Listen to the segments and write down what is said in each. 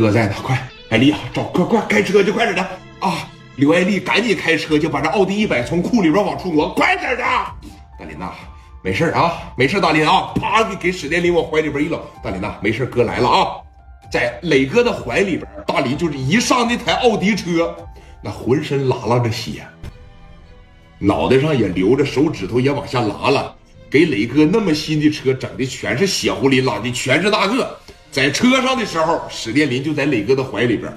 哥在呢，快，艾丽啊，找快快开车去，快点的啊！刘爱丽赶紧开车去，把这奥迪一百从库里边往出挪，快点的！大林呐，没事啊，没事，大林啊，啪给给史殿林往怀里边一搂，大林呐，没事，哥来了啊！在磊哥的怀里边，大林就是一上那台奥迪车，那浑身拉拉着血，脑袋上也流着，手指头也往下拉了，给磊哥那么新的车整的全是血糊淋拉的，全是那个。在车上的时候，史殿林就在磊哥的怀里边。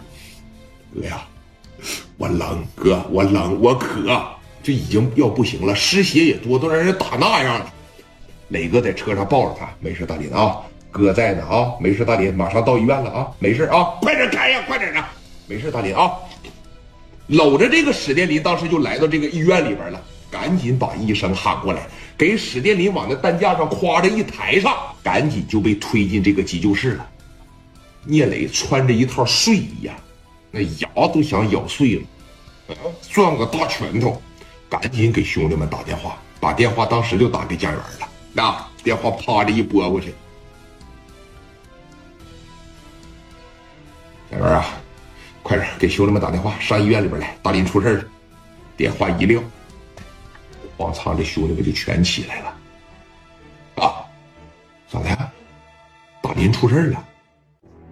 哥呀，我冷，哥，我冷，我渴，就已经要不行了，失血也多，都让人打那样了。磊哥在车上抱着他，没事，大林啊，哥在呢啊，没事，大林，马上到医院了啊，没事啊，快点开呀，快点的，没事，大林啊，搂着这个史殿林，当时就来到这个医院里边了，赶紧把医生喊过来。给史殿林往那担架上夸着一抬上，赶紧就被推进这个急救室了。聂磊穿着一套睡衣呀，那牙都想咬碎了，攥个大拳头，赶紧给兄弟们打电话，把电话当时就打给家园了。那电话啪的一拨过去，家园啊，快点给兄弟们打电话，上医院里边来，大林出事了。电话一撂。往仓这兄弟们就全起来了，啊，咋的？大林出事了，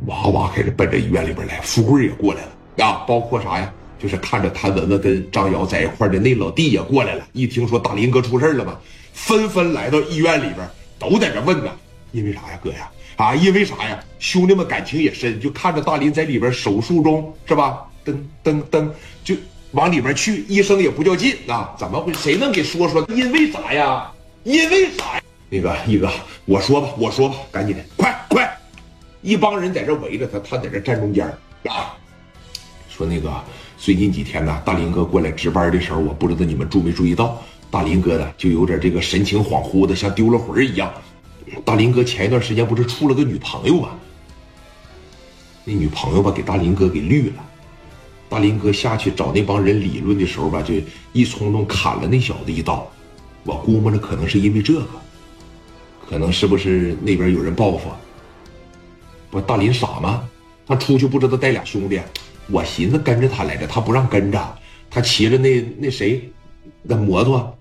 哇哇开始奔着医院里边来。富贵也过来了啊，包括啥呀？就是看着谭文文跟张瑶在一块的那老弟也过来了。一听说大林哥出事了嘛，纷纷来到医院里边，都在这问呢。因为啥呀，哥呀？啊，因为啥呀？兄弟们感情也深，就看着大林在里边手术中，是吧？噔噔噔，就。往里边去，医生也不较劲啊！怎么回？谁能给说说？因为啥呀？因为啥呀？那个一哥，我说吧，我说吧，赶紧的，快快！一帮人在这围着他，他在这站中间啊。说那个最近几天呢，大林哥过来值班的时候，我不知道你们注没注意到，大林哥呢就有点这个神情恍惚的，像丢了魂一样。大林哥前一段时间不是处了个女朋友吗？那女朋友吧，给大林哥给绿了。大林哥下去找那帮人理论的时候吧，就一冲动砍了那小子一刀。我估摸着可能是因为这个，可能是不是那边有人报复？不，大林傻吗？他出去不知道带俩兄弟，我寻思跟着他来着，他不让跟着，他骑着那那谁那摩托，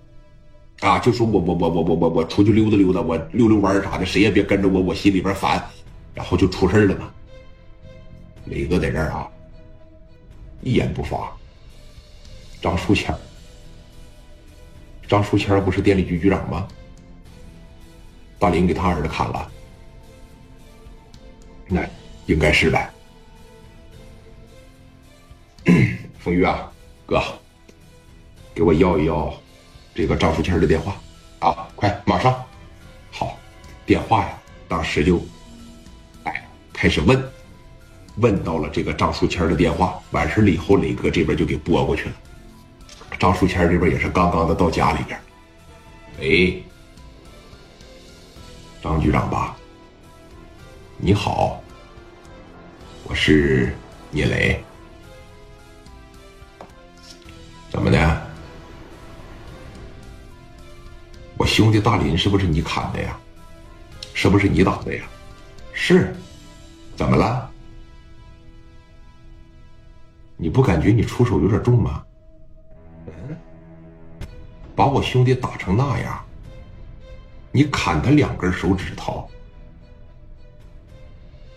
啊，就说我我我我我我我出去溜达溜达，我溜溜弯啥的，谁也别跟着我，我心里边烦，然后就出事了嘛。磊哥在这儿啊。一言不发。张书谦，张书谦不是电力局局长吗？大林给他儿子砍了，那应该是呗。冯玉啊，哥，给我要一要这个张书谦的电话啊，快，马上。好，电话呀，当时就，哎，开始问。问到了这个张书谦的电话，完事了以后，磊哥这边就给拨过去了。张书谦这边也是刚刚的到家里边。喂，张局长吧？你好，我是聂磊。怎么的？我兄弟大林是不是你砍的呀？是不是你打的呀？是，怎么了？你不感觉你出手有点重吗？嗯，把我兄弟打成那样，你砍他两根手指头。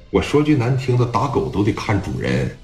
我说句难听的，打狗都得看主人。